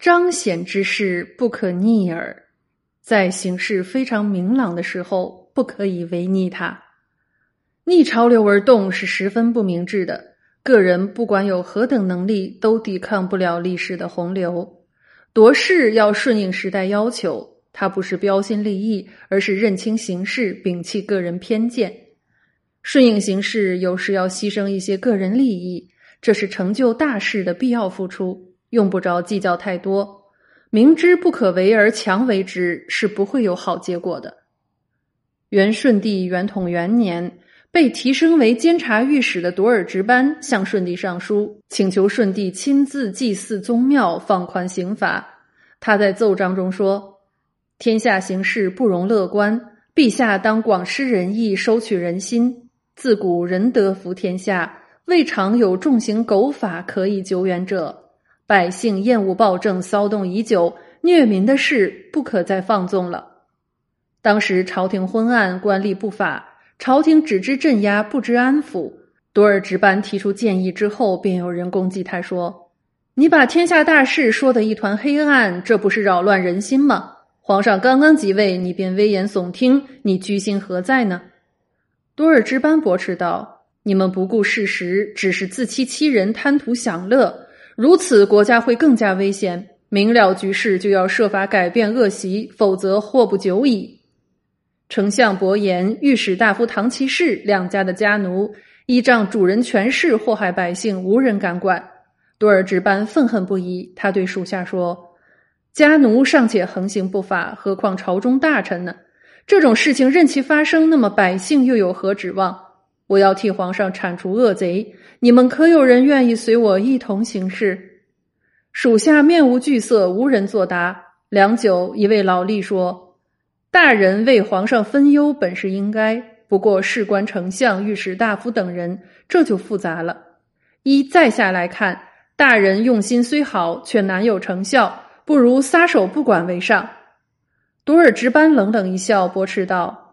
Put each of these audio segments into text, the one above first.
彰显之事不可逆耳，在形势非常明朗的时候，不可以违逆它。逆潮流而动是十分不明智的。个人不管有何等能力，都抵抗不了历史的洪流。夺势要顺应时代要求，它不是标新立异，而是认清形势，摒弃个人偏见。顺应形势，有时要牺牲一些个人利益，这是成就大事的必要付出，用不着计较太多。明知不可为而强为之，是不会有好结果的。元顺帝元统元年。被提升为监察御史的多尔值班向顺帝上书，请求顺帝亲自祭祀宗庙，放宽刑罚。他在奏章中说：“天下形势不容乐观，陛下当广施仁义，收取人心。自古仁德服天下，未尝有重刑狗法可以救援者。百姓厌恶暴政，骚动已久，虐民的事不可再放纵了。当时朝廷昏暗，官吏不法。”朝廷只知镇压，不知安抚。多尔值班提出建议之后，便有人攻击他说：“你把天下大事说得一团黑暗，这不是扰乱人心吗？皇上刚刚即位，你便危言耸听，你居心何在呢？”多尔值班驳斥道：“你们不顾事实，只是自欺欺人，贪图享乐，如此国家会更加危险。明了局势，就要设法改变恶习，否则祸不久矣。”丞相伯颜、御史大夫唐其士两家的家奴依仗主人权势祸害百姓，无人敢管。多尔值班愤恨不已，他对属下说：“家奴尚且横行不法，何况朝中大臣呢？这种事情任其发生，那么百姓又有何指望？我要替皇上铲除恶贼，你们可有人愿意随我一同行事？”属下面无惧色，无人作答。良久，一位老吏说。大人为皇上分忧本是应该，不过事关丞相、御史大夫等人，这就复杂了。依在下来看，大人用心虽好，却难有成效，不如撒手不管为上。多尔值班冷冷一笑，驳斥道：“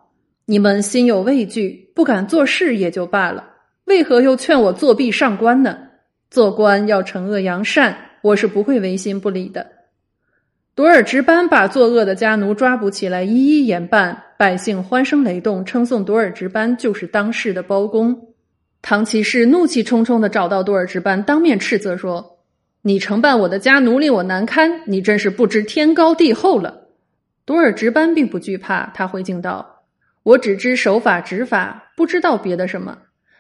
你们心有畏惧，不敢做事也就罢了，为何又劝我作弊上官呢？做官要惩恶扬善，我是不会违心不理的。”多尔值班把作恶的家奴抓捕起来，一一严办，百姓欢声雷动，称颂多尔值班就是当世的包公。唐骑士怒气冲冲的找到多尔值班，当面斥责说：“你承办我的家奴，令我难堪，你真是不知天高地厚了。”多尔值班并不惧怕，他回敬道：“我只知守法执法，不知道别的什么。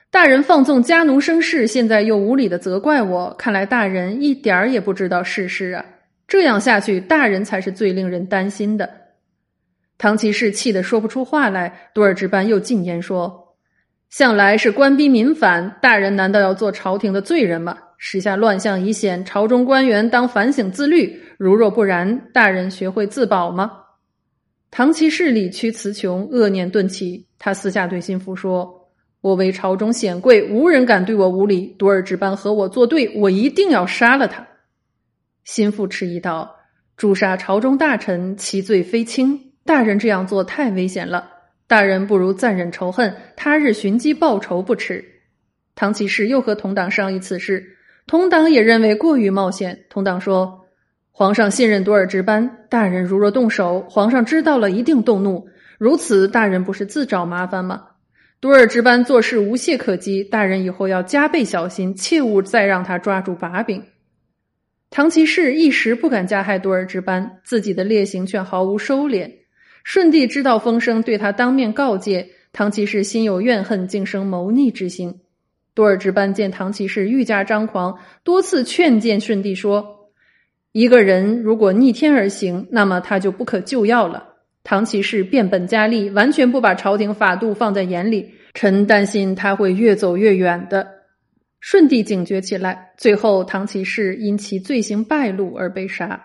大人放纵家奴生事，现在又无理的责怪我，看来大人一点儿也不知道世事啊。”这样下去，大人才是最令人担心的。唐骑士气得说不出话来。多尔值班又进言说：“向来是官逼民反，大人难道要做朝廷的罪人吗？时下乱象已显，朝中官员当反省自律。如若不然，大人学会自保吗？”唐骑士理屈词穷，恶念顿起。他私下对心腹说：“我为朝中显贵，无人敢对我无礼。多尔值班和我作对，我一定要杀了他。”心腹迟疑道：“诛杀朝中大臣，其罪非轻。大人这样做太危险了。大人不如暂忍仇恨，他日寻机报仇不迟。”唐骑士又和同党商议此事，同党也认为过于冒险。同党说：“皇上信任多尔值班，大人如若动手，皇上知道了一定动怒。如此，大人不是自找麻烦吗？多尔值班做事无懈可击，大人以后要加倍小心，切勿再让他抓住把柄。”唐骑士一时不敢加害多尔值班，自己的劣行却毫无收敛。顺帝知道风声，对他当面告诫。唐骑士心有怨恨，竟生谋逆之心。多尔值班见唐骑士愈加张狂，多次劝谏顺帝说：“一个人如果逆天而行，那么他就不可救药了。”唐骑士变本加厉，完全不把朝廷法度放在眼里。臣担心他会越走越远的。顺帝警觉起来，最后唐骑士因其罪行败露而被杀。